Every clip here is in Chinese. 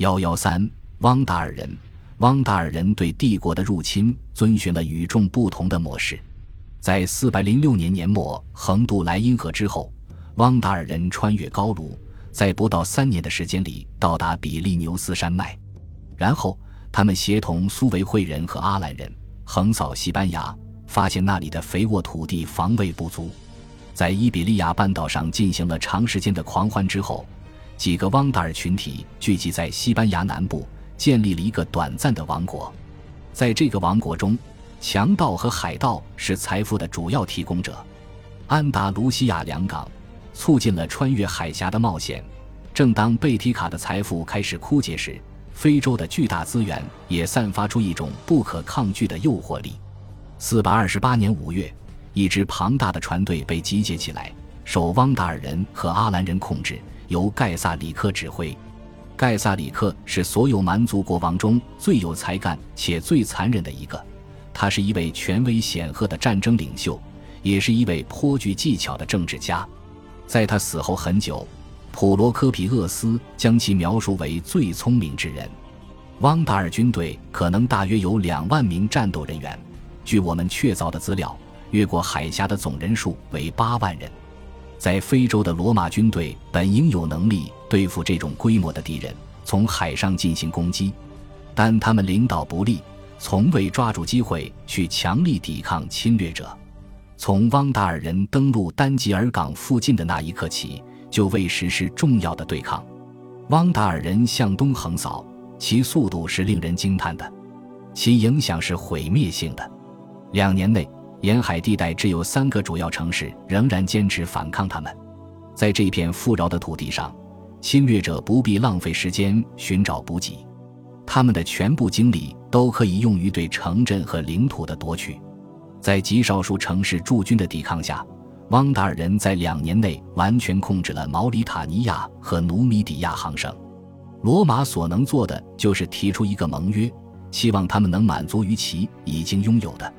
幺幺三，汪达尔人。汪达尔人对帝国的入侵遵循了与众不同的模式。在四百零六年年末横渡莱茵河之后，汪达尔人穿越高卢，在不到三年的时间里到达比利牛斯山脉，然后他们协同苏维会人和阿兰人横扫西班牙，发现那里的肥沃土地防卫不足。在伊比利亚半岛上进行了长时间的狂欢之后，几个汪达尔群体聚集在西班牙南部，建立了一个短暂的王国。在这个王国中，强盗和海盗是财富的主要提供者。安达卢西亚两港促进了穿越海峡的冒险。正当贝提卡的财富开始枯竭时，非洲的巨大资源也散发出一种不可抗拒的诱惑力。四百二十八年五月。一支庞大的船队被集结起来，受汪达尔人和阿兰人控制，由盖萨里克指挥。盖萨里克是所有蛮族国王中最有才干且最残忍的一个，他是一位权威显赫的战争领袖，也是一位颇具技巧的政治家。在他死后很久，普罗科皮厄斯将其描述为最聪明之人。汪达尔军队可能大约有两万名战斗人员，据我们确凿的资料。越过海峡的总人数为八万人，在非洲的罗马军队本应有能力对付这种规模的敌人，从海上进行攻击，但他们领导不力，从未抓住机会去强力抵抗侵略者。从汪达尔人登陆丹吉尔港附近的那一刻起，就未实施重要的对抗。汪达尔人向东横扫，其速度是令人惊叹的，其影响是毁灭性的。两年内。沿海地带只有三个主要城市仍然坚持反抗他们，在这片富饶的土地上，侵略者不必浪费时间寻找补给，他们的全部精力都可以用于对城镇和领土的夺取。在极少数城市驻军的抵抗下，汪达尔人在两年内完全控制了毛里塔尼亚和努米底亚行省。罗马所能做的就是提出一个盟约，希望他们能满足于其已经拥有的。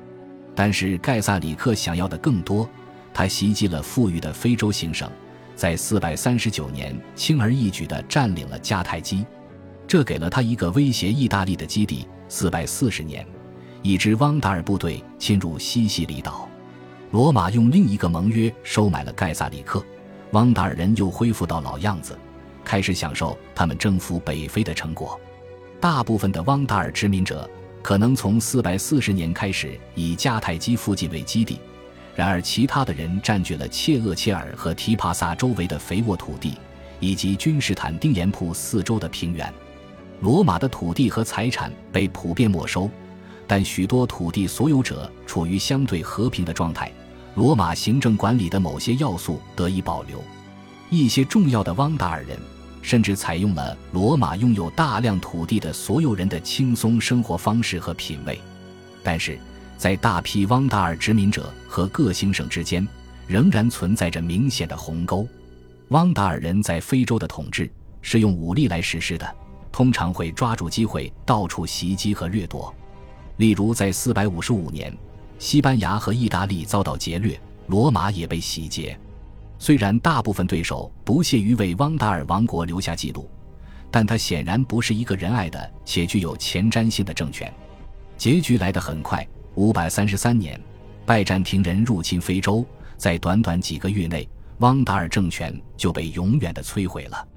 但是盖萨里克想要的更多，他袭击了富裕的非洲行省，在439年轻而易举地占领了迦太基，这给了他一个威胁意大利的基地。440年，一支汪达尔部队侵入西西里岛，罗马用另一个盟约收买了盖萨里克，汪达尔人又恢复到老样子，开始享受他们征服北非的成果。大部分的汪达尔殖民者。可能从四百四十年开始以迦太基附近为基地，然而其他的人占据了切厄切尔和提帕萨周围的肥沃土地，以及君士坦丁盐铺四周的平原。罗马的土地和财产被普遍没收，但许多土地所有者处于相对和平的状态。罗马行政管理的某些要素得以保留，一些重要的汪达尔人。甚至采用了罗马拥有大量土地的所有人的轻松生活方式和品味，但是在大批汪达尔殖民者和各行省之间，仍然存在着明显的鸿沟。汪达尔人在非洲的统治是用武力来实施的，通常会抓住机会到处袭击和掠夺。例如，在455年，西班牙和意大利遭到劫掠，罗马也被洗劫。虽然大部分对手不屑于为汪达尔王国留下记录，但他显然不是一个仁爱的且具有前瞻性的政权。结局来得很快，五百三十三年，拜占庭人入侵非洲，在短短几个月内，汪达尔政权就被永远的摧毁了。